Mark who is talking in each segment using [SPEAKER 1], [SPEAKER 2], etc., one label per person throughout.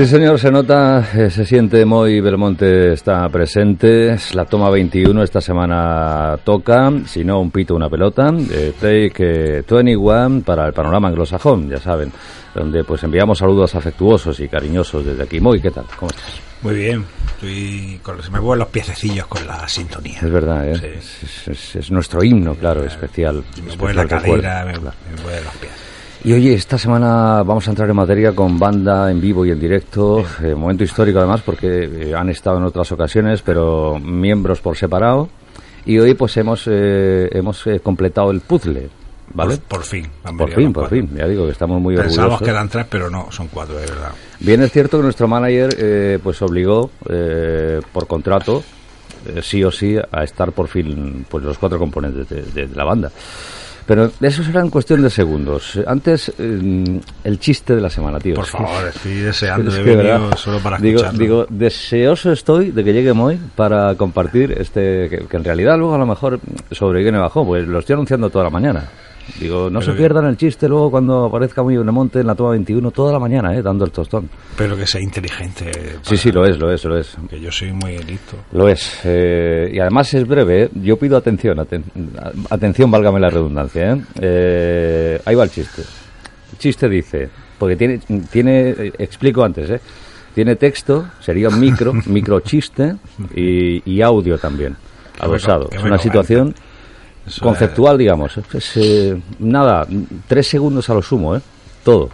[SPEAKER 1] Sí, señor, se nota, eh, se siente muy Belmonte está presente. Es la toma 21, esta semana toca, si no, un pito, una pelota. Eh, take eh, 21 para el panorama anglosajón, ya saben, donde pues enviamos saludos afectuosos y cariñosos desde aquí. Muy, ¿qué tal? ¿Cómo estás?
[SPEAKER 2] Muy bien, estoy con, se me mueven los piececillos con la sintonía.
[SPEAKER 1] Es verdad, ¿eh?
[SPEAKER 2] Sí.
[SPEAKER 1] Es, es- es nuestro himno, claro, especial.
[SPEAKER 2] Me
[SPEAKER 1] especial
[SPEAKER 2] mueve la cadera, me, me mueve los pies.
[SPEAKER 1] Y oye, esta semana vamos a entrar en materia con banda en vivo y en directo, eh, momento histórico además porque eh, han estado en otras ocasiones, pero miembros por separado. Y hoy pues hemos eh, hemos eh, completado el puzzle, ¿vale?
[SPEAKER 2] Por, por fin.
[SPEAKER 1] Por fin, por fin. Ya digo que estamos muy
[SPEAKER 2] Pensábamos
[SPEAKER 1] orgullosos.
[SPEAKER 2] que eran tres, pero no, son cuatro, de verdad.
[SPEAKER 1] Bien es cierto que nuestro manager eh, pues obligó eh, por contrato eh, sí o sí a estar por fin pues los cuatro componentes de, de- de la banda. Pero eso será en cuestión de segundos. Antes eh, el chiste de la semana, tío.
[SPEAKER 2] Por favor, estoy deseando
[SPEAKER 1] es
[SPEAKER 2] de
[SPEAKER 1] que,
[SPEAKER 2] venir
[SPEAKER 1] ¿verdad?
[SPEAKER 2] solo para
[SPEAKER 1] digo,
[SPEAKER 2] escucharlo.
[SPEAKER 1] digo, deseoso estoy de que llegue Moy para compartir este, que, que en realidad luego a lo mejor sobre viene bajó, pues lo estoy anunciando toda la mañana. Digo, no
[SPEAKER 2] Pero
[SPEAKER 1] se
[SPEAKER 2] que-
[SPEAKER 1] pierdan el chiste luego cuando aparezca Muy Monte en la toma 21 toda la mañana, eh, dando el tostón.
[SPEAKER 2] Pero que sea inteligente.
[SPEAKER 1] Sí,
[SPEAKER 2] para-
[SPEAKER 1] sí, lo es, lo es, lo es.
[SPEAKER 2] Que yo soy muy listo.
[SPEAKER 1] Lo es. eh, y además es breve. ¿eh? Yo pido atención, aten- atención, válgame la redundancia. ¿eh? Eh, ahí va el chiste. El chiste dice, porque tiene, tiene eh, explico antes, ¿eh? tiene texto, sería un micro, micro chiste y, y audio también, adosado. Es una situación
[SPEAKER 2] Eso
[SPEAKER 1] conceptual, digamos. Es, eh, nada, tres segundos a lo sumo, ¿eh? Todo.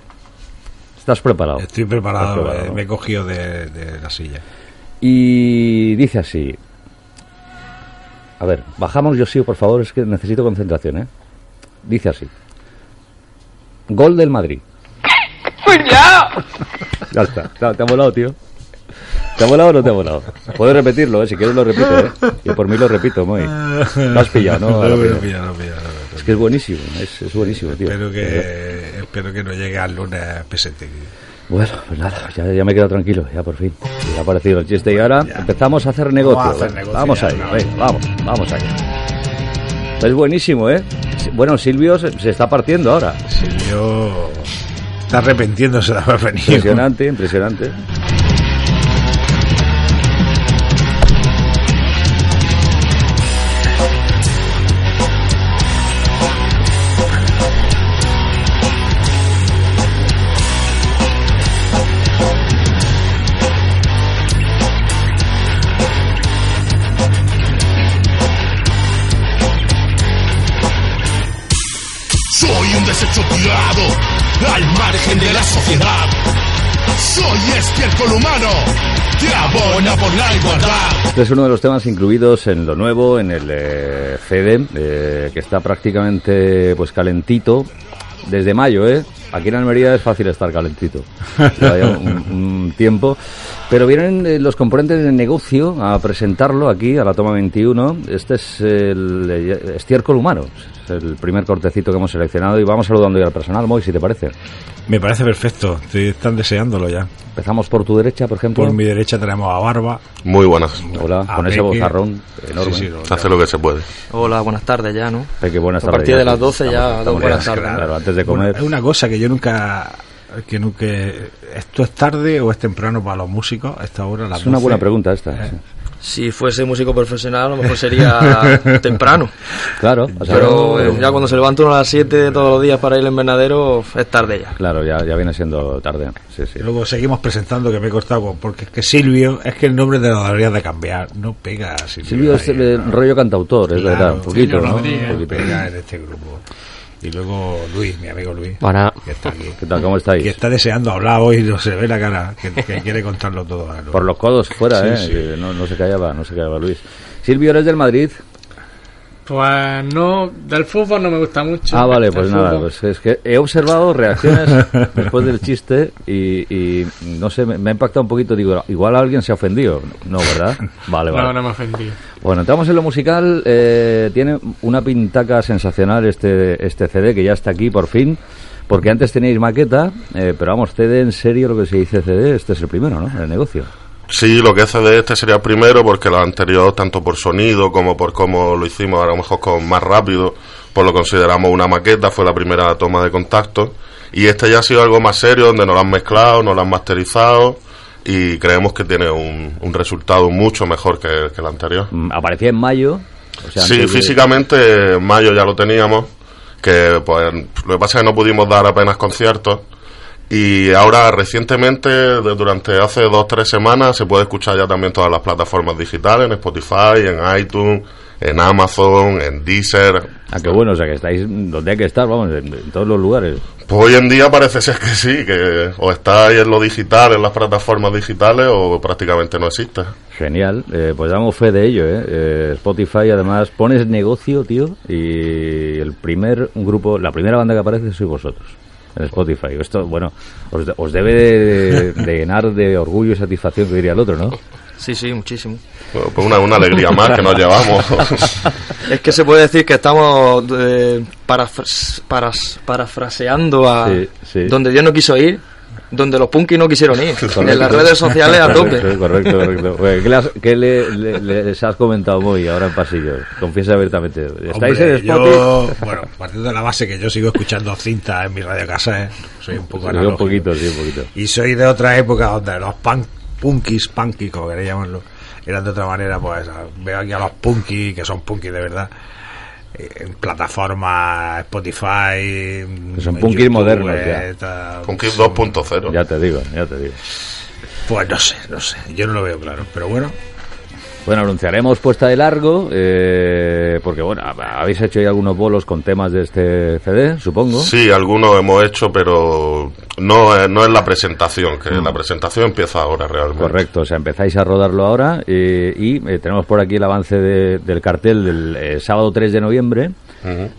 [SPEAKER 1] ¿Estás preparado?
[SPEAKER 2] es- Estoy preparado, eh,
[SPEAKER 1] ¿no?
[SPEAKER 2] me he cogido de, de la silla.
[SPEAKER 1] Y dice así. A ver, bajamos yo sí, por favor, es que necesito concentración, ¿eh? Dice así. Gol del Madrid. Ya está. Te, te ha volado, tío. ¿Te ha volado o no te ha volado? Puedes repetirlo, ¿eh? Si quieres lo repito, ¿eh? Y por mí lo repito, muy. Lo has pillado, ¿no? Es que es buenísimo, es, es buenísimo, tío.
[SPEAKER 2] Espero que, espero que no llegue al lunes pesete.
[SPEAKER 1] Bueno, pues nada, ya, ya me quedo tranquilo, ya por fin. Ya ha aparecido el chiste y ahora empezamos a hacer negocio.
[SPEAKER 2] Vamos a hacer negocio
[SPEAKER 1] Vamos ahí, venga, vamos, vamos allá. Es buenísimo, ¿eh? Bueno, Silvio se, se está partiendo ahora.
[SPEAKER 2] Silvio está arrepentiéndose de haber venido.
[SPEAKER 1] Impresionante, impresionante.
[SPEAKER 3] Al margen de la sociedad. Soy estiércol humano que por la igualdad.
[SPEAKER 1] Este es uno de los temas incluidos en lo nuevo, en el eh, CD, eh, que está prácticamente pues calentito desde mayo, ¿eh? Aquí en Almería es fácil estar calentito. Un, un tiempo. Pero vienen eh, los componentes del negocio a presentarlo aquí, a la toma 21. Este es el eh, estiércol humano. Es el primer cortecito que hemos seleccionado y vamos saludando ya al personal, Moy, si te parece.
[SPEAKER 2] Me parece perfecto. Estoy- están deseándolo ya.
[SPEAKER 1] Empezamos por tu derecha, por ejemplo.
[SPEAKER 2] Por mi derecha tenemos a Barba.
[SPEAKER 4] Muy buenas.
[SPEAKER 1] Hola,
[SPEAKER 2] a
[SPEAKER 1] con ese
[SPEAKER 2] Peque.
[SPEAKER 1] bozarrón enorme.
[SPEAKER 2] Sí, sí, lo-
[SPEAKER 4] Hace lo que se puede.
[SPEAKER 5] Hola, buenas tardes ya, ¿no?
[SPEAKER 1] Peque, buenas
[SPEAKER 5] A
[SPEAKER 1] tardes.
[SPEAKER 5] partir
[SPEAKER 1] ya,
[SPEAKER 5] de las 12 ya,
[SPEAKER 1] Estamos-
[SPEAKER 5] dos
[SPEAKER 1] estamos
[SPEAKER 5] buenas
[SPEAKER 1] ya,
[SPEAKER 5] tardes.
[SPEAKER 1] Claro, antes de
[SPEAKER 2] Bueno,
[SPEAKER 1] comer.
[SPEAKER 2] es una cosa que yo nunca que nunca esto es tarde o es temprano para los músicos a esta hora a las
[SPEAKER 1] Es una
[SPEAKER 2] 12.
[SPEAKER 1] buena pregunta esta.
[SPEAKER 2] Eh,
[SPEAKER 1] sí.
[SPEAKER 4] Si fuese músico profesional, a lo mejor sería temprano.
[SPEAKER 1] Claro, o sea,
[SPEAKER 4] Pero
[SPEAKER 1] eh,
[SPEAKER 4] ya cuando se levanta uno a las 7 todos los días para ir al invernadero, es tarde ya.
[SPEAKER 1] Claro, ya, ya viene siendo tarde. Sí,
[SPEAKER 2] luego seguimos presentando que me he cortado porque es que Silvio es que el nombre de lo deberías de cambiar. No pega Silvio.
[SPEAKER 1] Silvio es
[SPEAKER 2] ahí.
[SPEAKER 1] el rollo cantautor, es
[SPEAKER 2] Claro,
[SPEAKER 1] verdad, un poquito, ¿no? Poquito.
[SPEAKER 2] pega en este grupo. Y luego Luis, mi amigo Luis,
[SPEAKER 5] Para
[SPEAKER 2] que está aquí.
[SPEAKER 1] ¿Qué tal? ¿Cómo estáis?
[SPEAKER 2] Que está deseando hablar hoy, no se ve la cara, que, que quiere contarlo todo. a lo-
[SPEAKER 1] Por los codos fuera,
[SPEAKER 2] Sí,
[SPEAKER 1] ¿eh?
[SPEAKER 2] sí.
[SPEAKER 1] No, no se callaba, no se callaba Luis. Silvio, ¿eres del Madrid?
[SPEAKER 6] Pues no, del fútbol no me gusta mucho.
[SPEAKER 1] Ah, vale, pues nada,
[SPEAKER 6] fútbol.
[SPEAKER 1] pues es que he observado reacciones después del chiste y, y no sé, me, me ha impactado un poquito. Digo, igual alguien se ha ofendido. No, ¿verdad? Vale, vale.
[SPEAKER 6] No, no me ofendí.
[SPEAKER 1] Bueno, entramos en lo musical. eh, tiene una pintaca sensacional este, este CD que ya está aquí por fin. Porque antes teníais maqueta, eh, pero vamos, CD en serio, lo que se dice CD, este es el primero, ¿no? El negocio.
[SPEAKER 7] Sí, lo que es CD este sería el primero porque lo anterior, tanto por sonido como por cómo lo hicimos, a lo mejor con más rápido, pues lo consideramos una maqueta, fue la primera toma de contacto. Y este ya ha sido algo más serio, donde nos lo han mezclado, nos lo han masterizado y creemos que tiene un, un resultado mucho mejor que, que el anterior.
[SPEAKER 1] Mm, Aparecía en mayo. o sea,
[SPEAKER 7] sí,
[SPEAKER 1] de-
[SPEAKER 7] físicamente en mayo ya lo teníamos, que pues lo que pasa es que no pudimos dar apenas conciertos y ahora recientemente, durante hace dos o tres semanas, se puede escuchar ya también todas las plataformas digitales, en Spotify, en iTunes, en Amazon, en Deezer.
[SPEAKER 1] Ah, qué bueno, o sea, que estáis donde hay que estar, vamos, en, en todos los lugares.
[SPEAKER 7] Pues hoy en día parece ser que sí, que o estáis en lo digital, en las plataformas digitales, o prácticamente no existe.
[SPEAKER 1] Genial, eh, pues damos fe de ello, ¿eh? Eh, Spotify además pones negocio, tío, y el primer grupo, la primera banda que aparece sois vosotros en Spotify. Esto, bueno, os, de- os debe de, de llenar de orgullo y satisfacción, que diría el otro, ¿no?
[SPEAKER 4] Sí, sí, muchísimo.
[SPEAKER 7] Bueno, pues una, una alegría más que nos llevamos.
[SPEAKER 4] Es que se puede decir que estamos eh, parafras- paras- parafraseando a
[SPEAKER 1] Sí, sí.
[SPEAKER 4] donde Dios no quiso ir, donde los punkis no quisieron ir, en las redes sociales a tope.
[SPEAKER 1] Correcto, correcto, correcto. Bueno, ¿Qué, le has- qué le- le- le- les has comentado muy ahora en pasillo? Confiesa abiertamente. ¿Estáis
[SPEAKER 2] Hombre,
[SPEAKER 1] en Spotify?
[SPEAKER 2] yo, bueno, partiendo de la base que yo sigo escuchando cinta en mi radio casa, ¿eh? soy un poco
[SPEAKER 1] Sí, un
[SPEAKER 2] analógico.
[SPEAKER 1] poquito, sí, un poquito.
[SPEAKER 2] Y soy de otra época donde los punk, punkis, punkis, como queréis llamarlo, eran de otra manera, pues veo aquí a los punkis, que son punkis de verdad, en plataformas Spotify,
[SPEAKER 1] Que son
[SPEAKER 2] en
[SPEAKER 1] punkis modernos
[SPEAKER 2] eh,
[SPEAKER 1] ya.
[SPEAKER 2] tal.
[SPEAKER 7] Punkis 2.0.
[SPEAKER 1] Ya te digo, ya te digo.
[SPEAKER 2] Pues no sé, no sé, yo no lo veo claro, pero bueno,
[SPEAKER 1] Bueno, anunciaremos puesta de largo, eh, porque bueno, habéis hecho ya algunos bolos con temas de este CD, supongo.
[SPEAKER 7] Sí, algunos hemos hecho, pero no, es- no es la presentación, que la presentación empieza ahora realmente.
[SPEAKER 1] Correcto, o sea, empezáis a rodarlo ahora eh, y eh, tenemos por aquí el avance de- del cartel del eh, sábado 3 de noviembre.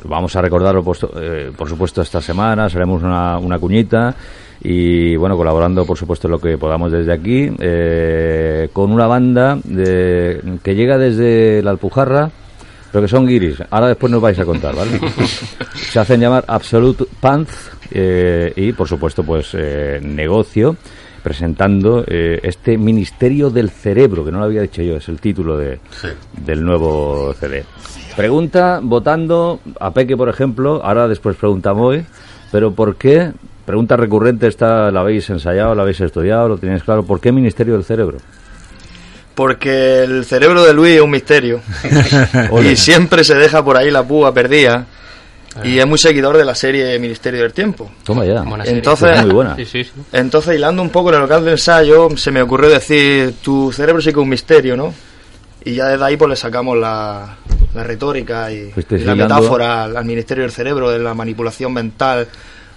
[SPEAKER 1] Vamos a recordarlo, puesto- eh, por supuesto, esta semana, haremos una, una cuñita y, bueno, colaborando, por supuesto, lo que podamos desde aquí, eh, con una banda de, que llega desde la Alpujarra, pero que son guiris. Ahora después nos vais a contar, ¿vale? Se hacen llamar Absolute Pants eh, y, por supuesto, pues, eh, negocio presentando eh, este Ministerio del Cerebro, que no lo había dicho yo, es el título de,
[SPEAKER 7] Sí.
[SPEAKER 1] del nuevo CD. Pregunta, votando a Peque, por ejemplo, ahora después pregunta a pero ¿por qué? Pregunta recurrente, esta la habéis ensayado, la habéis estudiado, lo tenéis claro. ¿Por qué Ministerio del Cerebro?
[SPEAKER 4] Porque el cerebro de Luis es un misterio y siempre se deja por ahí la púa perdida y es muy seguidor de la serie Ministerio del Tiempo.
[SPEAKER 1] Toma ya.
[SPEAKER 4] Entonces,
[SPEAKER 1] Es muy buena.
[SPEAKER 5] Sí, sí, sí.
[SPEAKER 4] Entonces, hilando un poco en el local de ensayo, se me ocurrió decir, tu cerebro sí que es un misterio, ¿no? Y ya desde ahí pues le sacamos la, la retórica y, y la metáfora al, al Ministerio del Cerebro, de la manipulación mental,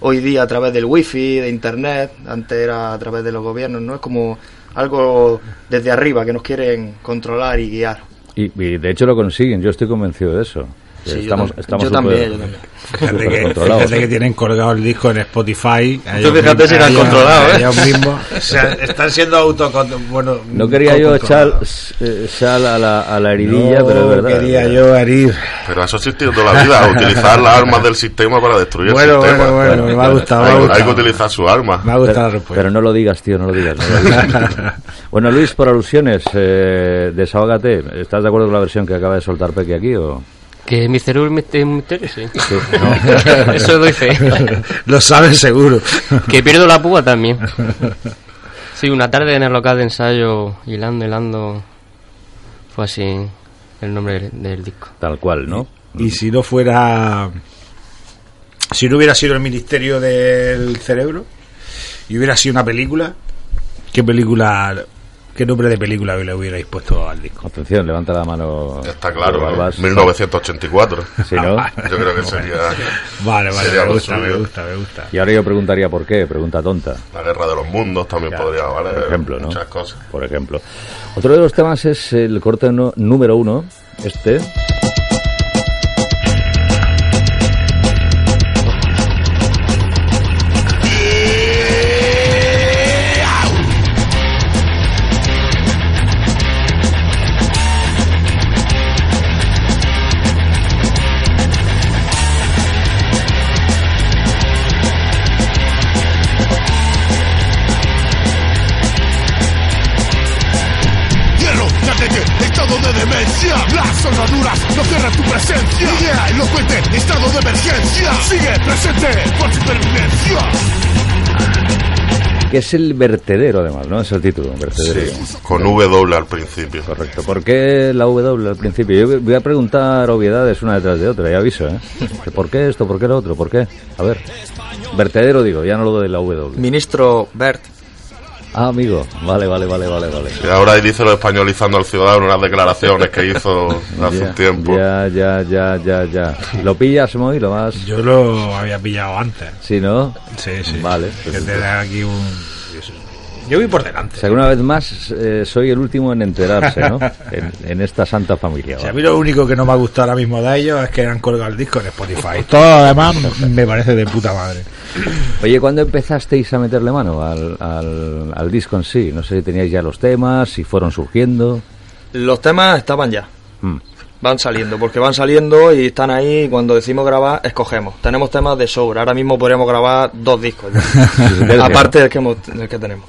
[SPEAKER 4] hoy día a través del wifi, de internet, antes era a través de los gobiernos, ¿no? Es como algo desde arriba que nos quieren controlar y guiar.
[SPEAKER 1] Y, y de hecho lo consiguen, yo estoy convencido de eso.
[SPEAKER 4] Sí, yo
[SPEAKER 1] estamos
[SPEAKER 4] tam-
[SPEAKER 1] estamos
[SPEAKER 4] yo también, yo también.
[SPEAKER 2] Fíjate que,
[SPEAKER 1] controlados.
[SPEAKER 2] fíjate que tienen colgado el disco en Spotify. ellos
[SPEAKER 4] fíjate si lo han
[SPEAKER 2] ellos-
[SPEAKER 4] controlado, ¿eh?
[SPEAKER 2] ellos mismos. O sea, están siendo auto bueno,
[SPEAKER 1] No quería yo echar eh, sal a la, a la heridilla,
[SPEAKER 2] No
[SPEAKER 1] pero es verdad.
[SPEAKER 2] quería yo herir.
[SPEAKER 7] Pero eso ha existido toda la vida, utilizar las armas del sistema para destruir
[SPEAKER 2] Bueno,
[SPEAKER 7] el sistema.
[SPEAKER 2] bueno, bueno, me ha gustado,
[SPEAKER 7] hay, hay que utilizar sus armas.
[SPEAKER 2] Me ha gustado la
[SPEAKER 1] Pero,
[SPEAKER 2] respuesta.
[SPEAKER 1] pero no lo digas, tío, no lo digas. no lo digas. bueno, Luis, por alusiones, eh, desahógate. ¿Estás de acuerdo con la versión que acaba de soltar Peque aquí? O...
[SPEAKER 5] Que mi cerebro es un misterio, sí.
[SPEAKER 1] Sí, no.
[SPEAKER 5] Eso doy fe.
[SPEAKER 2] Lo sabes seguro.
[SPEAKER 5] que pierdo la púa también. Sí, una tarde en el local de ensayo, hilando, hilando. Fue así el nombre del, del disco.
[SPEAKER 1] Tal cual, ¿no?
[SPEAKER 2] Y si no fuera. Si no hubiera sido el Ministerio del Cerebro y hubiera sido una película, ¿qué película. ¿Qué nombre de película le hubierais puesto al disco?
[SPEAKER 1] Atención, levanta la mano.
[SPEAKER 7] Está claro,
[SPEAKER 1] Pedro
[SPEAKER 7] ¿no?
[SPEAKER 1] Barbas.
[SPEAKER 7] 1984.
[SPEAKER 1] Sí, ¿no?
[SPEAKER 7] Yo creo que sería
[SPEAKER 2] Vale, vale,
[SPEAKER 7] Sería
[SPEAKER 2] me gusta, me gusta, me gusta.
[SPEAKER 1] Y ahora yo preguntaría por qué, pregunta tonta,
[SPEAKER 7] la guerra de los mundos, también podría valer.
[SPEAKER 1] por ejemplo, ¿no?
[SPEAKER 7] Muchas cosas.
[SPEAKER 1] Por ejemplo. Otro de los temas es el corte no- número uno, este.
[SPEAKER 3] Presencia Idea elocuente, estado de emergencia Sigue presente por supervivencia
[SPEAKER 1] Que es el vertedero, además, ¿no? Es el título, vertedero.
[SPEAKER 7] Sí, con W al principio.
[SPEAKER 1] Correcto. ¿Por qué la W al principio? Yo voy a preguntar obviedades una detrás de otra, ya aviso, ¿eh? ¿Por qué esto? ¿Por qué lo otro? ¿Por qué? A ver. Vertedero digo, ya no lo de la W.
[SPEAKER 4] Ministro Bert.
[SPEAKER 1] Ah, amigo. Vale, vale, vale, vale, vale.
[SPEAKER 7] Y ahora ahí dice lo españolizando al ciudadano unas declaraciones que hizo hace
[SPEAKER 1] Ya,
[SPEAKER 7] un tiempo.
[SPEAKER 1] Ya, ya, ya, ya, ya. ¿Lo pillas, Moy? ¿Lo más?
[SPEAKER 2] Yo lo había pillado antes.
[SPEAKER 1] Sí, ¿no?
[SPEAKER 2] Sí, sí.
[SPEAKER 1] Vale.
[SPEAKER 2] Que
[SPEAKER 1] pues-
[SPEAKER 2] tener aquí un. Yo voy por delante.
[SPEAKER 1] O sea, que una vez más eh, soy el último en enterarse, ¿no? En, en esta santa familia.
[SPEAKER 2] Si a mí lo único que no me ha gustado ahora mismo de ellos es que han colgado el disco en Spotify. Todo lo demás me parece de puta madre.
[SPEAKER 1] Oye, ¿cuándo empezasteis a meterle mano al, al, al disco en sí? No sé si teníais ya los temas, si fueron surgiendo.
[SPEAKER 4] Los temas estaban ya.
[SPEAKER 1] Mm.
[SPEAKER 4] Van saliendo, porque van saliendo y están ahí. y Cuando decimos grabar, escogemos. Tenemos temas de sobra. Ahora mismo podríamos grabar dos discos. Aparte del que, hemos- del que tenemos.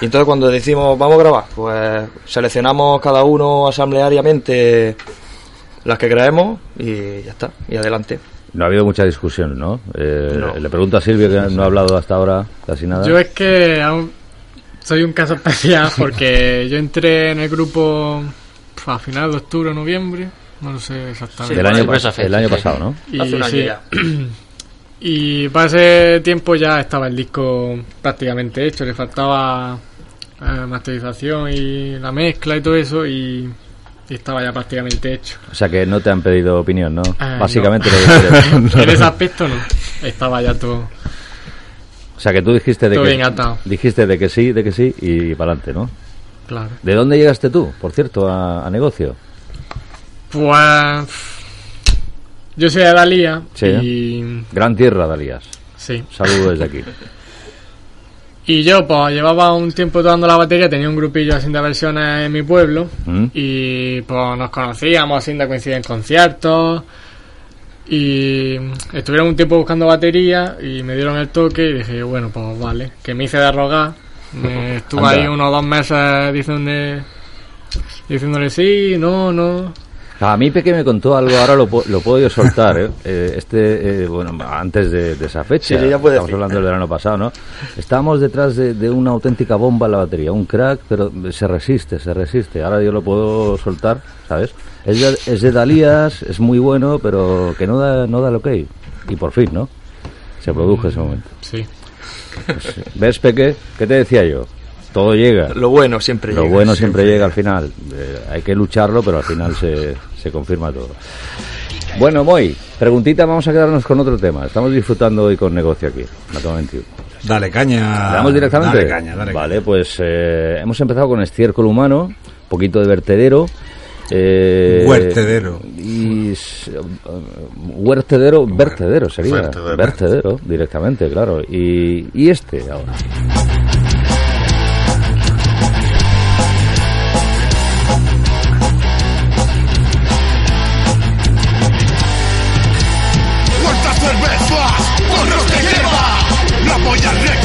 [SPEAKER 4] Y entonces, cuando decimos vamos a grabar, pues seleccionamos cada uno asambleariamente las que creemos y ya está. Y adelante.
[SPEAKER 1] No ha habido mucha discusión, ¿no? Eh,
[SPEAKER 4] No.
[SPEAKER 1] Le pregunto a Silvio, que no ha hablado hasta ahora casi nada.
[SPEAKER 6] Yo es que aún soy un caso especial porque yo entré en el grupo a final de octubre o noviembre, no lo sé exactamente.
[SPEAKER 1] Año, pas-
[SPEAKER 5] fecha,
[SPEAKER 1] el año pasado, ¿no?
[SPEAKER 6] Y,
[SPEAKER 4] Hace un año
[SPEAKER 6] sí.
[SPEAKER 4] ya.
[SPEAKER 6] y para ese tiempo ya estaba el disco prácticamente hecho, le faltaba eh, masterización y la mezcla y todo eso y, y estaba ya prácticamente hecho.
[SPEAKER 1] O sea que no te han pedido opinión, ¿no?
[SPEAKER 6] Eh,
[SPEAKER 1] Básicamente
[SPEAKER 6] no.
[SPEAKER 1] lo que
[SPEAKER 6] en ese aspecto no, estaba ya todo.
[SPEAKER 1] O sea que tú dijiste de
[SPEAKER 6] Todo
[SPEAKER 1] que
[SPEAKER 6] bien atado.
[SPEAKER 1] dijiste de que sí, de que sí y para adelante, ¿no?
[SPEAKER 6] Claro.
[SPEAKER 1] ¿De dónde llegaste tú, por cierto, a, a negocio?
[SPEAKER 6] Pues yo soy de Dalía
[SPEAKER 1] Sí,
[SPEAKER 6] y
[SPEAKER 1] Gran tierra, Dalías.
[SPEAKER 6] sí.
[SPEAKER 1] Saludos desde aquí.
[SPEAKER 6] Y yo pues llevaba un tiempo tocando la batería, tenía un grupillo así de versiones en mi pueblo
[SPEAKER 1] ¿Mm?
[SPEAKER 6] y pues nos conocíamos así de coincidir en conciertos y estuvieron un tiempo buscando batería y me dieron el toque y dije bueno pues vale, que me hice de rogar, me estuve
[SPEAKER 1] Anda.
[SPEAKER 6] ahí unos dos meses diciéndole, diciéndole sí, no, no,
[SPEAKER 1] A mí Peque me contó algo, ahora lo, lo puedo yo soltar, ¿eh? Eh, este, eh, bueno, antes de, de esa fecha,
[SPEAKER 4] Sí, ya puede
[SPEAKER 1] estamos
[SPEAKER 4] decir.
[SPEAKER 1] hablando del verano pasado, ¿no? Estábamos detrás de, de una auténtica bomba en la batería, un crack, pero se resiste, se resiste. Ahora yo lo puedo soltar, ¿sabes? Es de, es de Dalías, es muy bueno, pero que no da, no da lo que Y por fin, ¿no? Se produjo ese momento.
[SPEAKER 6] sí.
[SPEAKER 1] ¿Ves, Peque? ¿Qué te decía yo? Todo llega.
[SPEAKER 4] Lo bueno siempre
[SPEAKER 1] Lo
[SPEAKER 4] llega.
[SPEAKER 1] bueno siempre llega al final. Eh, hay que lucharlo, pero al final se, se confirma todo. Bueno, Moy, preguntita, vamos a quedarnos con otro tema. Estamos disfrutando hoy con negocio aquí, Mató 21.
[SPEAKER 2] Dale caña.
[SPEAKER 1] ¿Le damos directamente?
[SPEAKER 2] Dale caña, dale
[SPEAKER 1] Vale, pues eh, hemos empezado con estiércol humano, un poquito de vertedero. Eh,
[SPEAKER 2] Huertedero.
[SPEAKER 1] Y eh, huertedero, vertedero sería.
[SPEAKER 7] Vertedero.
[SPEAKER 1] Vertedero, directamente, claro. Y, y este ahora.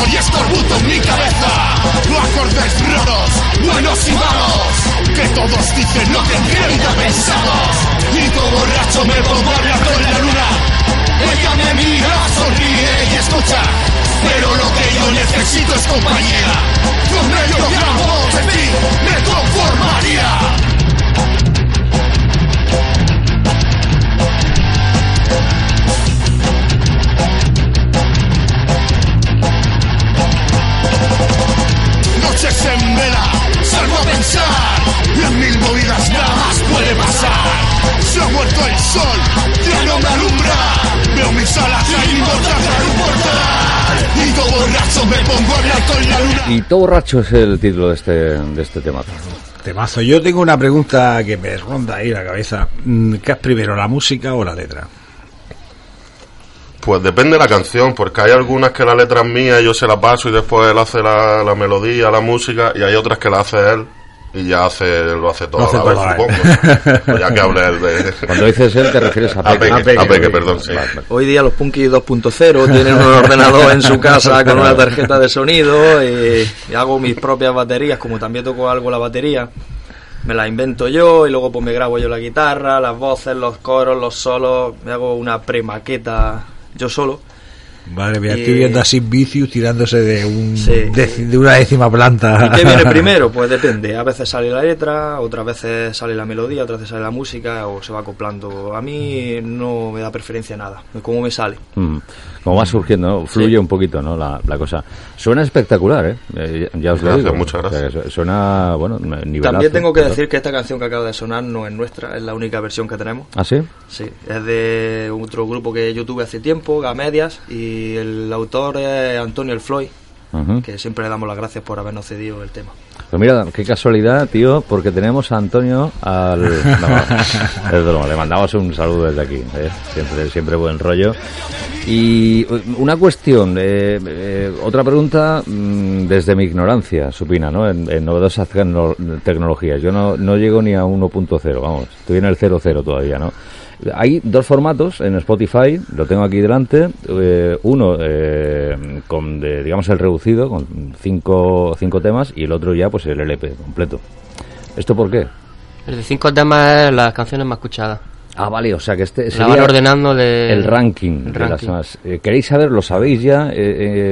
[SPEAKER 3] Y escorbuto en mi cabeza Acordes raros, buenos y malos que todos dicen no te entiendo pesados. Y todo borracho me pongo a la luna. Ella me mira, sonríe y escucha. Pero lo que yo necesito es compañía. Con ello que de ti me conformaría. noches en vela, salgo a pensar y en mil movidas nada más puede pasar. Se ha muerto el sol, ya no me alumbra. Veo mis alas un portal. Y todo borracho me pongo a hablar con la luna.
[SPEAKER 1] Y todo borracho es el título de este, de este tema.
[SPEAKER 2] Temazo. Yo tengo una pregunta que me ronda ahí la cabeza. Mm, ¿Qué es primero, la música o la letra?
[SPEAKER 7] Pues depende de la canción, porque hay algunas que la letra es mía y yo se la paso y después él hace la, la melodía, la música, y hay otras que la hace él y ya hace lo hace todo
[SPEAKER 2] Lo hace
[SPEAKER 7] a la
[SPEAKER 2] todo
[SPEAKER 7] vez, supongo. Pues ya que hable él de...
[SPEAKER 1] Cuando dices él, te refieres a
[SPEAKER 7] A
[SPEAKER 1] Peque.
[SPEAKER 7] A Peque, perdón, sí.
[SPEAKER 4] Hoy día los Punky 2.0 tienen un ordenador en su casa con una tarjeta de sonido y, y hago mis propias baterías, como también toco algo la batería. Me la invento yo y luego pues me grabo yo la guitarra, las voces, los coros, los solos, me hago una premaqueta yo solo.
[SPEAKER 2] Madre mía,
[SPEAKER 4] Y-
[SPEAKER 2] estoy viendo así Vicious tirándose de, un,
[SPEAKER 4] Sí.
[SPEAKER 2] de una décima planta.
[SPEAKER 4] ¿Y qué viene primero? Pues depende. A veces sale la letra, otras veces sale la melodía, otras veces sale la música o se va acoplando. A mí no me da preferencia nada, es como me sale.
[SPEAKER 1] Mm. Como va surgiendo, ¿no? fluye un poquito ¿no? la, la cosa. Suena espectacular, ¿eh? Eh, ya os lo
[SPEAKER 7] Gracias,
[SPEAKER 1] digo.
[SPEAKER 7] muchas
[SPEAKER 1] O sea,
[SPEAKER 7] gracias.
[SPEAKER 1] suena, bueno, nivelazo.
[SPEAKER 4] También tengo que decir que esta canción que acaba de sonar no es nuestra, es la única versión que tenemos.
[SPEAKER 1] ¿Ah, sí?
[SPEAKER 4] Sí, es de otro grupo que yo tuve hace tiempo, Gamedias, y el autor es Antonio El Floyd,
[SPEAKER 1] Ujú.
[SPEAKER 4] que siempre le damos las gracias por habernos cedido el tema.
[SPEAKER 1] Pues mira, qué casualidad, tío, porque tenemos a Antonio al... No, es broma, le mandamos un saludo desde aquí, ¿eh? siempre, siempre buen rollo. Y eh, una cuestión, eh, eh, otra pregunta mm, desde mi ignorancia supina, ¿no? En, en novedosas tecno- tecnologías. Yo no, no llego ni a 1.0, vamos, estoy en el 0.0 todavía, ¿no? Hay dos formatos en Spotify, lo tengo aquí delante. eh, uno eh, con, de, digamos, el reducido, con cinco, cinco temas, y el otro ya, pues el LP completo. ¿Esto por qué?
[SPEAKER 5] El de cinco temas es las canciones más escuchadas.
[SPEAKER 1] Ah, vale, o sea que este
[SPEAKER 5] La
[SPEAKER 1] sería
[SPEAKER 5] van ordenando de...
[SPEAKER 1] el ranking,
[SPEAKER 5] el
[SPEAKER 1] de las
[SPEAKER 5] ranking.
[SPEAKER 1] Eh, ¿Queréis saber, lo sabéis ya, eh,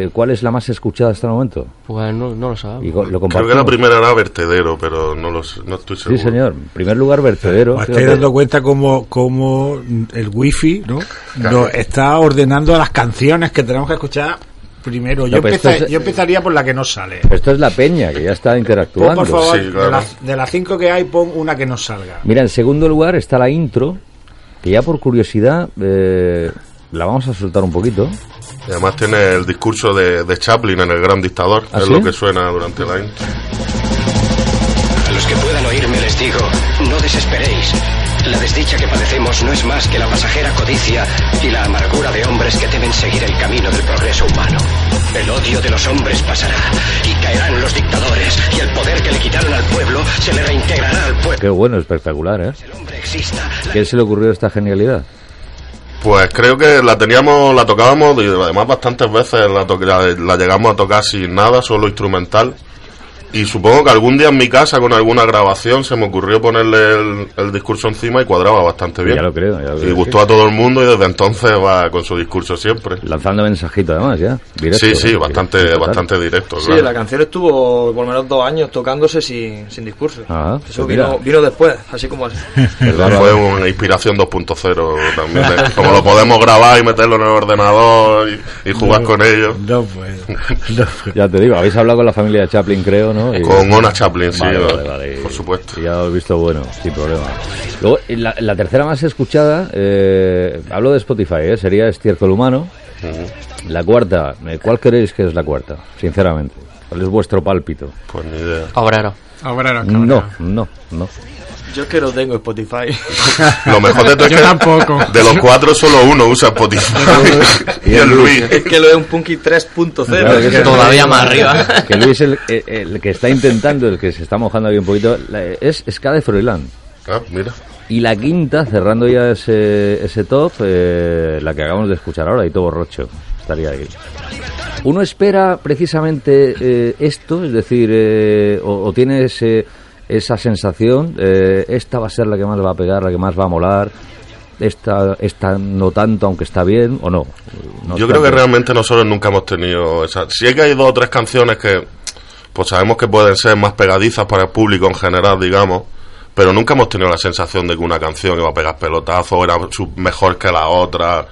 [SPEAKER 1] eh, cuál es la más escuchada hasta el momento?
[SPEAKER 5] Pues no, no lo sabemos.
[SPEAKER 1] Y lo
[SPEAKER 7] Creo que la primera era Vertedero, pero no, lo sé, no estoy seguro.
[SPEAKER 1] Sí, señor. En primer lugar, vertedero. Fíjate.
[SPEAKER 2] estáis dando cuenta como, como el wifi ¿no?
[SPEAKER 7] Claro.
[SPEAKER 2] nos está ordenando las canciones que tenemos que escuchar primero. Yo,
[SPEAKER 1] No,
[SPEAKER 2] empeza-
[SPEAKER 1] es-
[SPEAKER 2] yo empezaría por la que nos sale.
[SPEAKER 1] Esto es la peña, que ya está
[SPEAKER 2] Pon,
[SPEAKER 1] interactuando.
[SPEAKER 2] por favor,
[SPEAKER 7] Sí, claro.
[SPEAKER 2] de, las, de las cinco que hay, pon una que nos salga.
[SPEAKER 1] Mira, en segundo lugar está la intro, que ya por curiosidad eh, la vamos a soltar un poquito.
[SPEAKER 7] Y además tiene el discurso de, de Chaplin en El Gran Dictador,
[SPEAKER 1] ¿Ah,
[SPEAKER 7] es
[SPEAKER 1] sí?
[SPEAKER 7] lo que suena durante la intro.
[SPEAKER 8] A los que puedan oírme les digo, no desesperéis. La desdicha que padecemos no es más que la pasajera codicia y la amargura de hombres que temen seguir el camino del progreso humano. El odio de los hombres pasará y caerán los dictadores y el poder que le quitaron al pueblo se le reintegrará al pueblo.
[SPEAKER 1] Qué bueno, espectacular, ¿eh?
[SPEAKER 8] El hombre exista. la-
[SPEAKER 1] ¿Qué se le ocurrió esta genialidad?
[SPEAKER 7] Pues creo que la teníamos, la tocábamos y además bastantes veces la, la llegamos a tocar sin nada, solo instrumental. Y supongo que algún día en mi casa con alguna grabación se me ocurrió ponerle el, el discurso encima y cuadraba bastante bien.
[SPEAKER 1] Ya lo creo, ya lo
[SPEAKER 7] y
[SPEAKER 1] creo,
[SPEAKER 7] gustó
[SPEAKER 1] sí.
[SPEAKER 7] a todo el mundo y desde entonces va con su discurso siempre.
[SPEAKER 1] Lanzando mensajito además, ya. Directo,
[SPEAKER 7] sí, sí,
[SPEAKER 1] ¿eh?
[SPEAKER 7] bastante,
[SPEAKER 1] Total.
[SPEAKER 7] bastante directo.
[SPEAKER 4] Sí,
[SPEAKER 7] claro.
[SPEAKER 4] la canción estuvo por lo menos dos años tocándose sin, sin discurso.
[SPEAKER 1] Ah,
[SPEAKER 4] Eso
[SPEAKER 1] pues
[SPEAKER 4] vino,
[SPEAKER 1] mira.
[SPEAKER 4] vino después, así como así.
[SPEAKER 7] Fue una inspiración 2.0 también. ¿eh? Como lo podemos grabar y meterlo en el ordenador y, y jugar con ello.
[SPEAKER 2] No puedo. No puedo.
[SPEAKER 1] Ya te digo, habéis hablado con la familia de Chaplin, creo, ¿no? Y-
[SPEAKER 7] Con Ona Chaplin, sí,
[SPEAKER 1] Vale,
[SPEAKER 7] eh,
[SPEAKER 1] vale, vale.
[SPEAKER 7] por supuesto.
[SPEAKER 1] Y Ya lo he visto bueno, sin problema. Luego, y la, la tercera más escuchada, eh, hablo de Spotify, ¿eh? sería Estiércol Humano. La cuarta, eh, ¿cuál creéis que es la cuarta? Sinceramente. ¿Cuál es vuestro pálpito?
[SPEAKER 7] Pues ni idea.
[SPEAKER 5] Obrero.
[SPEAKER 6] Obrero,
[SPEAKER 1] No, no, no.
[SPEAKER 4] Yo es que no tengo Spotify.
[SPEAKER 7] Lo mejor de todo es
[SPEAKER 6] Yo tampoco.
[SPEAKER 7] de los cuatro solo uno usa Spotify. y el Luis.
[SPEAKER 4] es que lo es un Punky 3.0.
[SPEAKER 1] Claro,
[SPEAKER 4] es que-
[SPEAKER 1] es-
[SPEAKER 5] Todavía más arriba.
[SPEAKER 1] Que Luis, el, el- el que está intentando, el que se está mojando aquí un poquito, es Ska de Froilán.
[SPEAKER 7] Ah, mira.
[SPEAKER 1] Y la quinta, cerrando ya ese, ese top, eh, la que acabamos de escuchar ahora, y todo borrocho, estaría ahí. Uno espera precisamente eh, esto, es decir, eh, o, o tiene ese- esa sensación, eh, esta va a ser la que más va a pegar, la que más va a molar, esta, esta no tanto, aunque está bien, o no. No
[SPEAKER 7] Yo creo que
[SPEAKER 1] bien.
[SPEAKER 7] realmente nosotros nunca hemos tenido esa. Si es que hay dos o tres canciones que, pues sabemos que pueden ser más pegadizas para el público en general, digamos, pero nunca hemos tenido la sensación de que una canción iba a pegar pelotazo era mejor que la otra.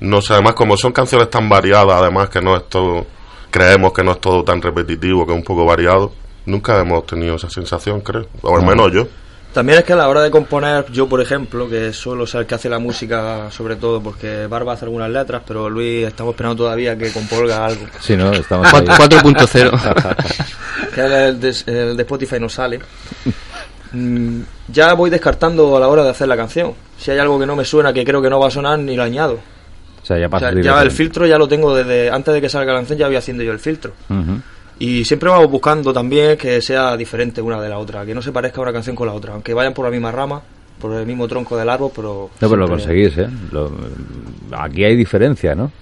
[SPEAKER 7] No sé, además como son canciones tan variadas, además que no es todo, creemos que no es todo tan repetitivo, que es un poco variado. Nunca hemos tenido esa sensación, creo. O al menos yo.
[SPEAKER 4] También es que a la hora de componer, yo por ejemplo, que suelo ser el que hace la música sobre todo, porque Barba hace algunas letras, pero Luis estamos esperando todavía que componga algo.
[SPEAKER 1] Sí, ¿no? Estamos ahí.
[SPEAKER 5] 4.0.
[SPEAKER 4] que el de, el de Spotify no sale. Mm, ya voy descartando a la hora de hacer la canción. Si hay algo que no me suena, que creo que no va a sonar, ni lo añado.
[SPEAKER 1] O sea, ya
[SPEAKER 4] O
[SPEAKER 1] pasa
[SPEAKER 4] sea, ya el filtro ya lo tengo desde antes de que salga la canción, ya voy haciendo yo el filtro. Y siempre vamos buscando también que sea diferente una de la otra, que no se parezca una canción con la otra, aunque vayan por la misma rama, por el mismo tronco del árbol, pero...
[SPEAKER 1] No, pero lo conseguís, ¿eh? Lo- aquí hay diferencia, ¿no?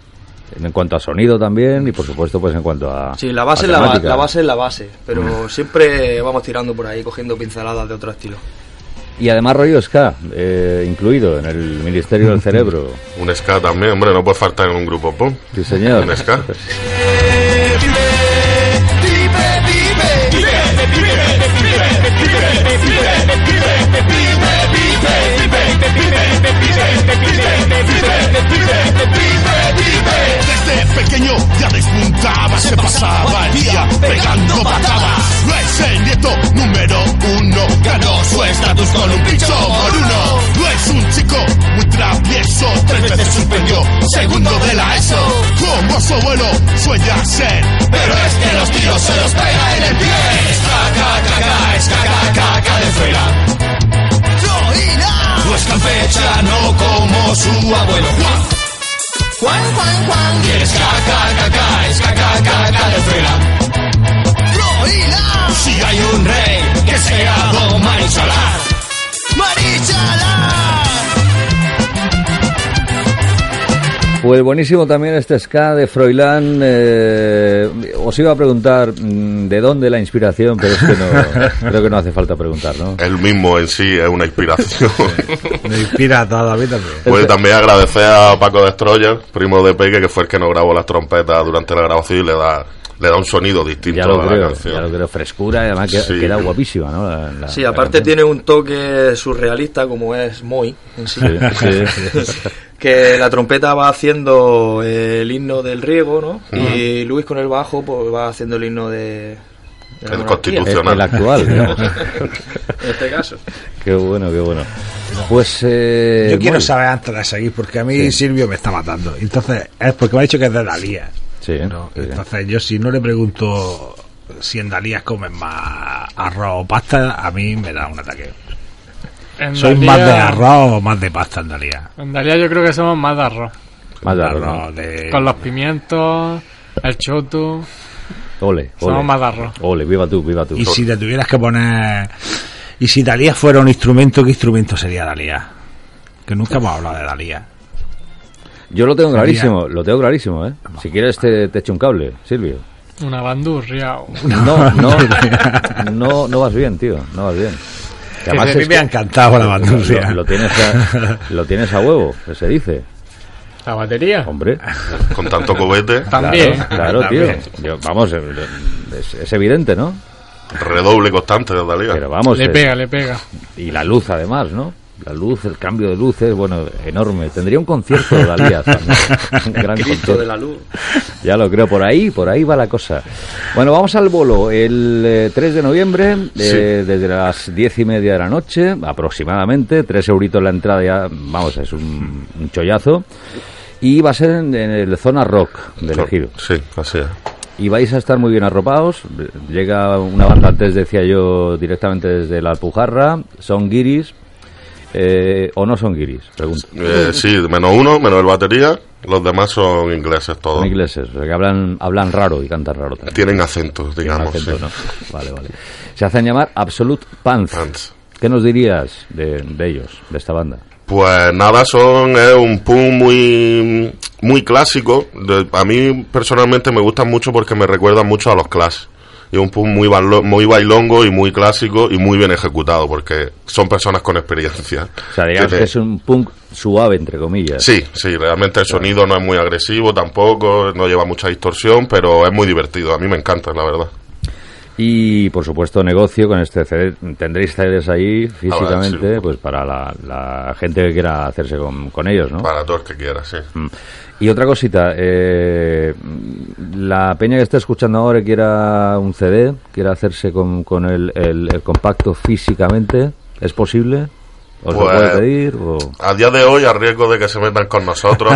[SPEAKER 1] En cuanto a sonido también y, por supuesto, pues en cuanto a.
[SPEAKER 4] Sí, la base, es la, ba- la base es la base, pero siempre vamos tirando por ahí, cogiendo pinceladas de otro estilo.
[SPEAKER 1] Y además, rollo ska, eh, incluido en el Ministerio del Cerebro.
[SPEAKER 7] Un ska también, hombre, no puede faltar en un grupo pop.
[SPEAKER 1] Sí, señor.
[SPEAKER 7] Un ska.
[SPEAKER 3] se pasaba el día pegando patadas. Es el nieto número uno, ganó su estatus con un pincho por uno. No es un chico muy travieso, tres veces suspendió segundo de la ESO. Como su abuelo sueña ser, pero es que los tiros se los pega en el pie. Es caca, caca, es caca, caca de fuera. No es campechano como su abuelo. Juan, Juan, Juan. Y es caca, es caca, de fuera. Si hay un rey que sea Don Marichalar. Marichalar.
[SPEAKER 1] Pues buenísimo también este ska de Froilán. eh, os iba a preguntar mm, de dónde la inspiración, pero es que no, creo que no hace falta preguntar, ¿no?
[SPEAKER 7] El mismo en sí es una inspiración.
[SPEAKER 2] Me inspira toda la vida también.
[SPEAKER 7] Pues también agradecer a Paco Destroyer, primo de Peque, que fue el que nos grabó las trompetas durante la grabación y le da, le da un sonido distinto
[SPEAKER 1] Ya lo
[SPEAKER 7] a la
[SPEAKER 1] creo,
[SPEAKER 7] canción.
[SPEAKER 1] ya lo creo. Frescura y además que,
[SPEAKER 7] Sí.
[SPEAKER 1] queda guapísima, ¿no? La- la-
[SPEAKER 4] Sí, aparte tiene un toque surrealista como es Moy en sí.
[SPEAKER 1] Sí, sí.
[SPEAKER 4] que la trompeta va haciendo el himno del riego, ¿no? Y Luis con el bajo pues va haciendo el himno de, de la
[SPEAKER 7] El constitucional.
[SPEAKER 1] El actual, digamos.
[SPEAKER 4] en este caso.
[SPEAKER 1] Qué bueno, qué bueno. Pues eh,
[SPEAKER 2] Yo quiero saber antes de seguir, porque a mí
[SPEAKER 1] Sí.
[SPEAKER 2] Silvio me está matando. Entonces, es porque me ha dicho que es de.
[SPEAKER 1] Sí,
[SPEAKER 2] ¿no?
[SPEAKER 1] sí, sí.
[SPEAKER 2] Entonces, yo si no le pregunto si en Dalías comen más arroz o pasta, a mí me da un ataque. ¿Soy
[SPEAKER 6] Dalía-
[SPEAKER 2] más de arroz o más de pasta en Dalías?
[SPEAKER 6] En Dalía yo creo que somos más de arroz.
[SPEAKER 1] Más de arroz, ¿no?
[SPEAKER 2] arroz, de-
[SPEAKER 6] Con los pimientos, el choto.
[SPEAKER 1] Ole, ole.
[SPEAKER 6] Somos más de arroz.
[SPEAKER 1] Ole, viva tú, viva tú.
[SPEAKER 2] Y si te tuvieras que poner... Y si Dalías fuera un instrumento, ¿qué instrumento sería Dalías? Que nunca hemos hablado de Dalías.
[SPEAKER 1] Yo lo tengo clarísimo, lo tengo clarísimo, ¿eh? Si quieres te, te echo un cable, Silvio.
[SPEAKER 6] Una bandurria.
[SPEAKER 1] No, no, no, no vas bien, tío, no vas bien. Que además
[SPEAKER 2] se
[SPEAKER 1] es
[SPEAKER 2] me ha encantado la bandurria.
[SPEAKER 1] Lo, lo tienes a, lo tienes a huevo, que se dice.
[SPEAKER 6] La batería.
[SPEAKER 1] Hombre,
[SPEAKER 7] Con tanto cobete,
[SPEAKER 6] También.
[SPEAKER 1] claro, claro, tío. Yo- vamos, es, es evidente, ¿no?
[SPEAKER 7] redoble constante de Dalí.
[SPEAKER 1] Pero vamos,
[SPEAKER 6] Le
[SPEAKER 1] eh,
[SPEAKER 6] pega, le pega.
[SPEAKER 1] y la luz además, ¿no? La luz, el cambio de luces, bueno, enorme. Tendría un concierto de Dalías. Un gran concierto.
[SPEAKER 4] de la luz.
[SPEAKER 1] Ya lo creo, por ahí, por ahí va la cosa. Bueno, vamos al bolo. El eh, 3 de noviembre, eh, desde las diez y media de la noche, aproximadamente, tres euritos la entrada ya, vamos, es un, un chollazo. Y va a ser en, en el zona rock del Ejido.
[SPEAKER 7] Sí, así es.
[SPEAKER 1] Y vais a estar muy bien arropados. Llega una banda, antes decía yo, directamente desde la Alpujarra. Son guiris. Eh, ¿O no son guiris? Pregunto.
[SPEAKER 7] Eh, sí, menos uno, menos el batería. Los demás son ingleses todos.
[SPEAKER 1] Son ingleses, o sea que hablan, hablan raro y cantan raro también.
[SPEAKER 7] Tienen acentos,
[SPEAKER 1] Tienen
[SPEAKER 7] digamos.
[SPEAKER 1] acento,
[SPEAKER 7] sí.
[SPEAKER 1] ¿no? Vale, vale. Se hacen llamar Absolute Pants.
[SPEAKER 7] Pants.
[SPEAKER 1] ¿Qué nos dirías de, de ellos, de esta banda?
[SPEAKER 7] Pues nada, son es un punk muy muy clásico. De- a mí personalmente me gustan mucho porque me recuerdan mucho a los Clash. Y es un punk muy bailo- muy bailongo y muy clásico y muy bien ejecutado porque son personas con experiencia.
[SPEAKER 1] O sea, digamos
[SPEAKER 7] Que
[SPEAKER 1] es un punk suave, entre comillas.
[SPEAKER 7] Sí, sí, realmente el sonido no es muy agresivo tampoco, no lleva mucha distorsión, pero es muy divertido. A mí me encanta, la verdad.
[SPEAKER 1] Y por supuesto negocio con este CD. Tendréis CDs ahí físicamente,
[SPEAKER 7] sí.
[SPEAKER 1] pues para la, la gente que quiera hacerse con, con ellos, ¿no?
[SPEAKER 7] Para todo el que quiera, sí.
[SPEAKER 1] Mm. Y otra cosita, eh, la peña que está escuchando ahora quiera un CD, quiera hacerse con, con el, el- el compacto físicamente, ¿es posible? ¿Os lo
[SPEAKER 7] Pues,
[SPEAKER 1] puede pedir? O...
[SPEAKER 7] A día de hoy, a riesgo de que se metan con nosotros,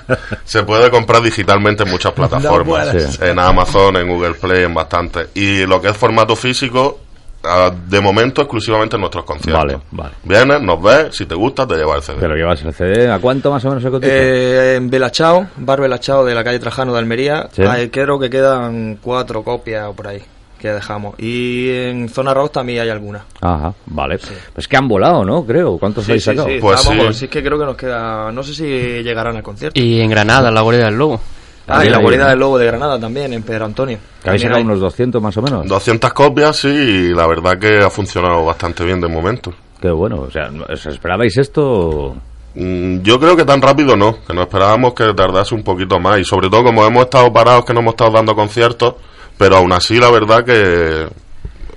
[SPEAKER 7] se puede comprar digitalmente en muchas plataformas. en Amazon, en Google Play, en bastantes. Y lo que es formato físico, de momento exclusivamente en nuestros conciertos.
[SPEAKER 1] Vale, vale.
[SPEAKER 7] Vienes, nos ves, si te gusta, te llevas el CD.
[SPEAKER 1] Te lo llevas el CD. ¿A cuánto más o menos se cotiza?
[SPEAKER 4] Eh, en Belachao, bar Belachao de la calle Trajano de Almería,
[SPEAKER 1] Sí.
[SPEAKER 4] creo que quedan cuatro copias o por ahí que dejamos. Y en Zona Rock también hay algunas.
[SPEAKER 1] Ajá, vale. Pues que han volado, ¿no? Creo. ¿Cuántos habéis sacado?
[SPEAKER 7] Pues
[SPEAKER 4] vamos,
[SPEAKER 7] sí.
[SPEAKER 4] si es que creo que nos queda, no sé si llegarán al concierto.
[SPEAKER 5] Y en Granada, la guardia del lobo.
[SPEAKER 4] Ah, y la guarida
[SPEAKER 1] ¿no?
[SPEAKER 4] del Lobo de Granada también, en Pedro Antonio.
[SPEAKER 1] Que habéis
[SPEAKER 4] También
[SPEAKER 1] sacado unos 200 más o menos.
[SPEAKER 7] 200 copias, sí, y la verdad que ha funcionado bastante bien de momento.
[SPEAKER 1] Qué bueno. O sea, ¿os esperabais esto?
[SPEAKER 7] Mm, Yo creo que tan rápido no, que nos esperábamos que tardase un poquito más y sobre todo como hemos estado parados, que no hemos estado dando conciertos, pero aún así la verdad que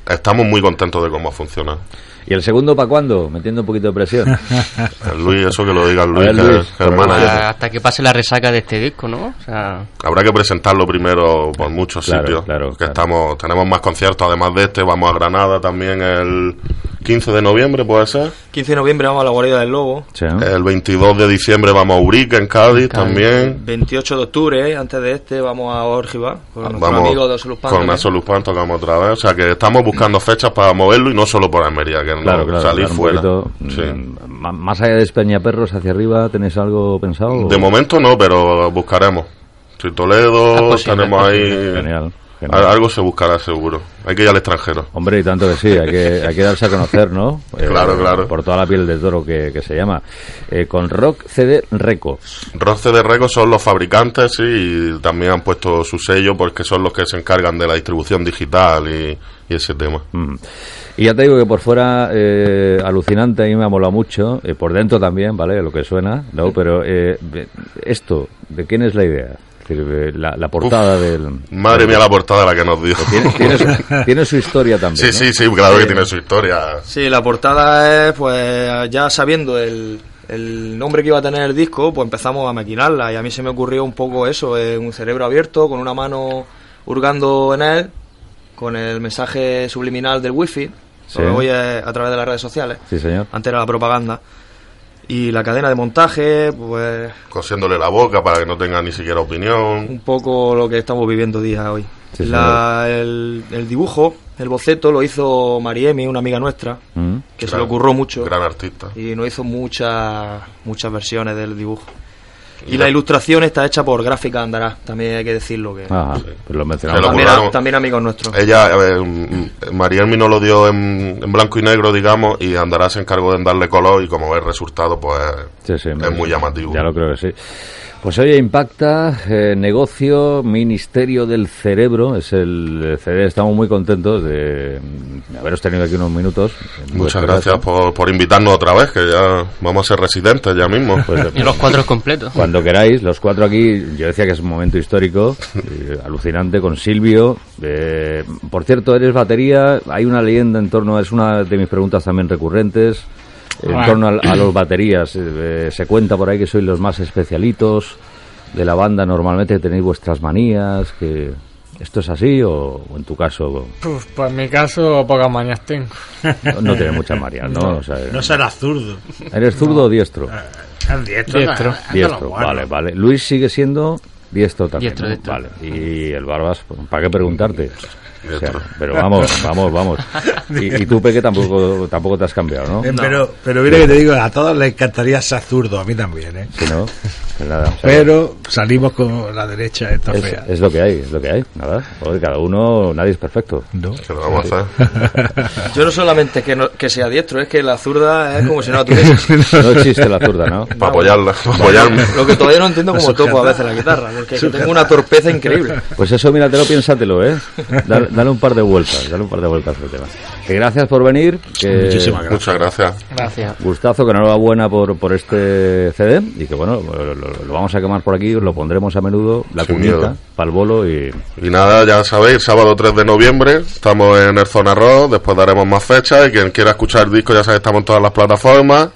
[SPEAKER 7] estamos muy contentos de cómo funciona.
[SPEAKER 1] ¿Y el segundo para cuándo? Metiendo un poquito de presión.
[SPEAKER 7] El Luis, eso que lo diga el Luis,
[SPEAKER 1] ver,
[SPEAKER 7] que
[SPEAKER 1] Luis,
[SPEAKER 7] manager.
[SPEAKER 5] Hasta, hasta que pase la resaca de este disco, ¿no? O sea,
[SPEAKER 7] Habrá que presentarlo primero por muchos
[SPEAKER 1] Claro,
[SPEAKER 7] sitios.
[SPEAKER 1] claro,
[SPEAKER 7] que
[SPEAKER 1] claro.
[SPEAKER 7] estamos, tenemos más conciertos además de este, vamos a Granada también el 15 de noviembre, puede ser.
[SPEAKER 4] 15 de noviembre vamos a la guarida del Lobo.
[SPEAKER 1] Sí, ¿no?
[SPEAKER 7] El 22 de diciembre vamos a Urique en Cádiz, también.
[SPEAKER 4] 28 de octubre, eh, antes de este, vamos a Orgiva con nuestro amigo de Osolus Pan
[SPEAKER 7] con
[SPEAKER 4] también.
[SPEAKER 7] Asolus tocamos otra vez. O sea que estamos buscando fechas para moverlo y no solo por Almería, que
[SPEAKER 1] Claro,
[SPEAKER 7] no
[SPEAKER 1] claro.
[SPEAKER 7] salir
[SPEAKER 1] un
[SPEAKER 7] fuera.
[SPEAKER 1] poquito,
[SPEAKER 7] Sí.
[SPEAKER 1] mm, Más allá de Espeñaperros hacia arriba, ¿tenéis algo pensado?
[SPEAKER 7] De momento no, pero buscaremos. Si Toledo,
[SPEAKER 5] Es posible,
[SPEAKER 7] tenemos ahí.
[SPEAKER 1] Genial.
[SPEAKER 7] Algo se buscará seguro. Hay que ir al extranjero.
[SPEAKER 1] Hombre, y tanto que sí, hay que, hay que darse a conocer, ¿no? Eh,
[SPEAKER 7] Claro, claro.
[SPEAKER 1] Por toda la piel de toro que, que se llama. Eh, con Rock CD Records.
[SPEAKER 7] Roce de Records son los fabricantes sí, y también han puesto su sello porque son los que se encargan de la distribución digital y, y ese tema.
[SPEAKER 1] Mm. Y ya te digo que por fuera, eh, alucinante, a mí me ha molado mucho. por dentro también, ¿vale? Lo que suena, ¿no? Pero eh, esto, ¿de quién es la idea? Es decir, la, la portada del...
[SPEAKER 7] Madre mía la portada la que nos dio.
[SPEAKER 1] Tiene, tiene su, tiene su historia también,
[SPEAKER 7] Sí,
[SPEAKER 1] ¿no?
[SPEAKER 7] sí, sí, claro que tiene su historia.
[SPEAKER 4] Sí, la portada es, pues, ya sabiendo el, el nombre que iba a tener el disco, pues empezamos a maquinarla. Y a mí se me ocurrió un poco eso, eh, un cerebro abierto, con una mano hurgando en él, con el mensaje subliminal del wifi.
[SPEAKER 1] Sí.
[SPEAKER 4] Lo voy a, a través de las redes sociales.
[SPEAKER 1] Sí, señor.
[SPEAKER 4] Antes era la propaganda. Y la cadena de montaje, pues,
[SPEAKER 7] Cosiéndole la boca para que no tenga ni siquiera opinión.
[SPEAKER 4] un poco lo que estamos viviendo día hoy.
[SPEAKER 1] Sí,
[SPEAKER 4] La- el, el dibujo, el boceto, lo hizo Mariemi, una amiga nuestra,
[SPEAKER 1] Mm.
[SPEAKER 4] que se
[SPEAKER 7] Gran-
[SPEAKER 4] le ocurrió mucho.
[SPEAKER 7] Gran artista.
[SPEAKER 4] y nos hizo muchas muchas versiones del dibujo. Y la ilustración está hecha por Gráfica Andará, también hay que decirlo que
[SPEAKER 1] Ajá, pues lo mencionamos.
[SPEAKER 7] lo
[SPEAKER 4] también, amigos nuestros.
[SPEAKER 7] Ella, eh, mm, Marielmi nos lo dio en, en blanco y negro, digamos, y Andará se encargó de darle color y como ves el resultado, pues
[SPEAKER 1] Sí, sí,
[SPEAKER 7] es muy llamativo.
[SPEAKER 1] Ya lo creo que sí. Pues oye, Impacta, eh, negocio, Ministerio del Cerebro, es el eh, CD. Estamos muy contentos de, mm, haberos tenido aquí unos minutos.
[SPEAKER 7] Muchas gracias por, por invitarnos otra vez, que ya vamos a ser residentes ya mismo.
[SPEAKER 1] Pues,
[SPEAKER 5] y los cuatro completos.
[SPEAKER 1] Cuando queráis, los cuatro aquí, yo decía que es un momento histórico, eh, alucinante, con Silvio. Eh, por cierto, eres batería, hay una leyenda en torno, es una de mis preguntas también recurrentes, en
[SPEAKER 6] Bueno.
[SPEAKER 1] torno a, a los baterías. Eh, se cuenta por ahí que sois los más especialitos de la banda, normalmente tenéis vuestras manías, que... ¿Esto es así o, o en tu caso
[SPEAKER 6] Uf, pues en mi caso, pocas mañas tengo.
[SPEAKER 1] no, no tienes muchas manías, no? O sea,
[SPEAKER 2] No será zurdo.
[SPEAKER 1] ¿Eres zurdo o diestro?
[SPEAKER 2] Es diestro.
[SPEAKER 6] Diestro.
[SPEAKER 1] Diestro,
[SPEAKER 2] bueno.
[SPEAKER 1] vale, vale. Luis sigue siendo diestro también.
[SPEAKER 5] Diestro,
[SPEAKER 1] ¿no?
[SPEAKER 5] diestro.
[SPEAKER 1] Vale. Y el Barbas, pues, ¿para qué preguntarte? O sea,
[SPEAKER 7] Diestro.
[SPEAKER 1] pero vamos, vamos, vamos. Y, y tú, Peque, tampoco, tampoco te has cambiado, ¿no?
[SPEAKER 2] Eh, Pero, pero mira que te digo, a todos les encantaría ser zurdo, a mí también, ¿eh?
[SPEAKER 1] Si no, pues nada. o sea,
[SPEAKER 2] Pero salimos con la derecha esta
[SPEAKER 1] es,
[SPEAKER 2] fea.
[SPEAKER 1] es lo que hay, es lo que hay. Nada. Joder, cada uno, nadie es perfecto.
[SPEAKER 2] No.
[SPEAKER 7] ¿Qué le vamos a hacer?
[SPEAKER 4] Yo no solamente que, no- que sea diestro, es que la zurda es como si no la tuviese.
[SPEAKER 1] No existe la zurda, ¿no?
[SPEAKER 7] Para apoyarla, para apoyarme.
[SPEAKER 4] Lo que todavía no entiendo cómo
[SPEAKER 2] Para
[SPEAKER 4] toco a veces la guitarra. porque tengo una torpeza increíble.
[SPEAKER 1] Pues eso, míratelo, piénsatelo, ¿eh? Dale, dale un par de vueltas, dale un par de vueltas al tema. Que gracias por venir. Que
[SPEAKER 2] Muchísimas gracias.
[SPEAKER 7] Muchas gracias.
[SPEAKER 5] Gracias.
[SPEAKER 1] Gustazo, que enhorabuena por, por este CD y que bueno, lo, vamos a quemar por aquí, os lo pondremos a menudo, la
[SPEAKER 7] Sin
[SPEAKER 1] para el bolo y
[SPEAKER 7] Y nada, ya sabéis, sábado 3 de noviembre, estamos en el Zona Rock, después daremos más fechas y quien quiera escuchar el disco ya sabéis, estamos en todas las plataformas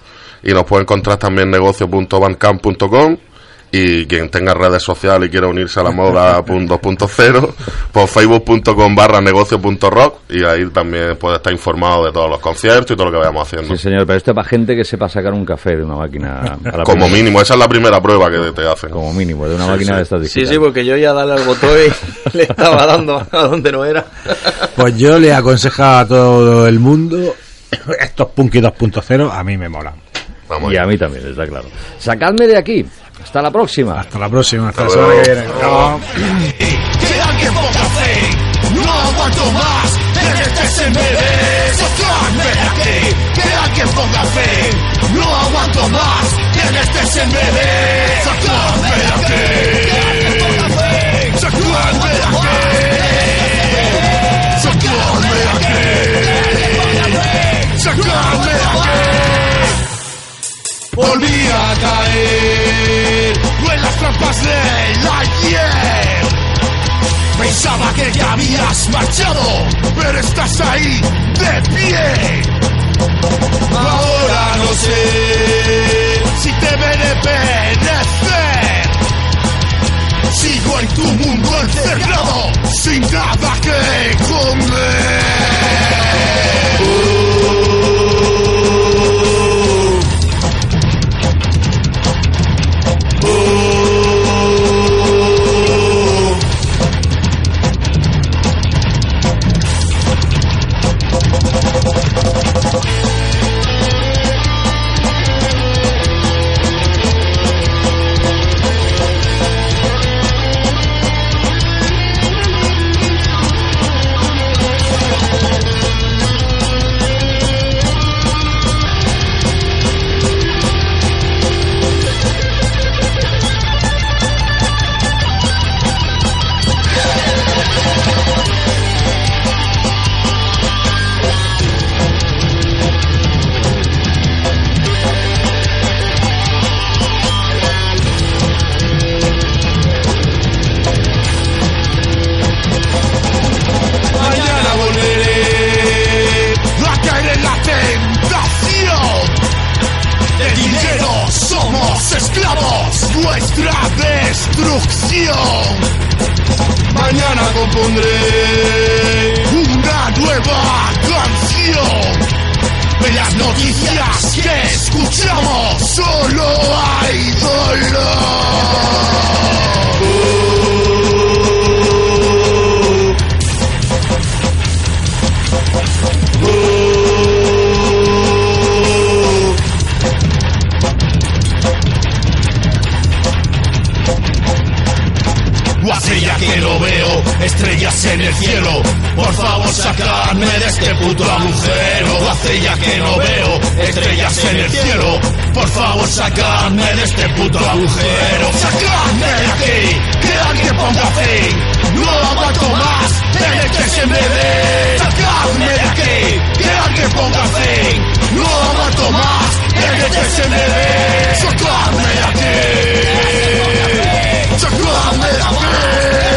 [SPEAKER 7] y nos puede encontrar también en negocio.bandcamp.com y quien tenga redes sociales y quiera unirse a la moda pun- 2.0, por facebook.com barra negocio.rock y ahí también puede estar informado de todos los conciertos y todo lo que vayamos haciendo.
[SPEAKER 1] Sí, señor, pero esto es para gente que sepa sacar un café de una máquina. a la
[SPEAKER 7] Como
[SPEAKER 1] primera.
[SPEAKER 7] mínimo, esa es la primera prueba que te hacen.
[SPEAKER 1] Como mínimo, de una
[SPEAKER 7] Sí,
[SPEAKER 1] máquina
[SPEAKER 7] sí.
[SPEAKER 1] de estas
[SPEAKER 4] Sí, sí, porque yo ya darle al botón y le estaba dando a donde no era.
[SPEAKER 2] Pues yo le aconsejo a todo el mundo estos Punky 2.0 a mí me molan.
[SPEAKER 7] Vamos
[SPEAKER 1] Y a mí también, está claro. Sacadme de aquí. Hasta la próxima.
[SPEAKER 2] Hasta la próxima, hasta la semana que
[SPEAKER 7] luego.
[SPEAKER 2] viene. Chao.
[SPEAKER 3] Que alguien ponga fe, no aguanto más en este aquí, que ponga fe, no aguanto más en este Pensaba que ya habías marchado, pero estás ahí de pie. Ahora no sé si te veré perecer. Sigo en tu mundo encerrado, sin nada que comer. estrellas en el cielo. Por favor, sacadme de este puto agujero. Hace ya que no veo estrellas en el cielo. Por favor, sacadme de este puto agujero. Sacadme de aquí, que alguien ponga fin. No aguanto más en este sembreve. Sacadme de aquí, que alguien ponga fin. No aguanto más en este sembreve. Sacadme de aquí. Sacadme de aquí.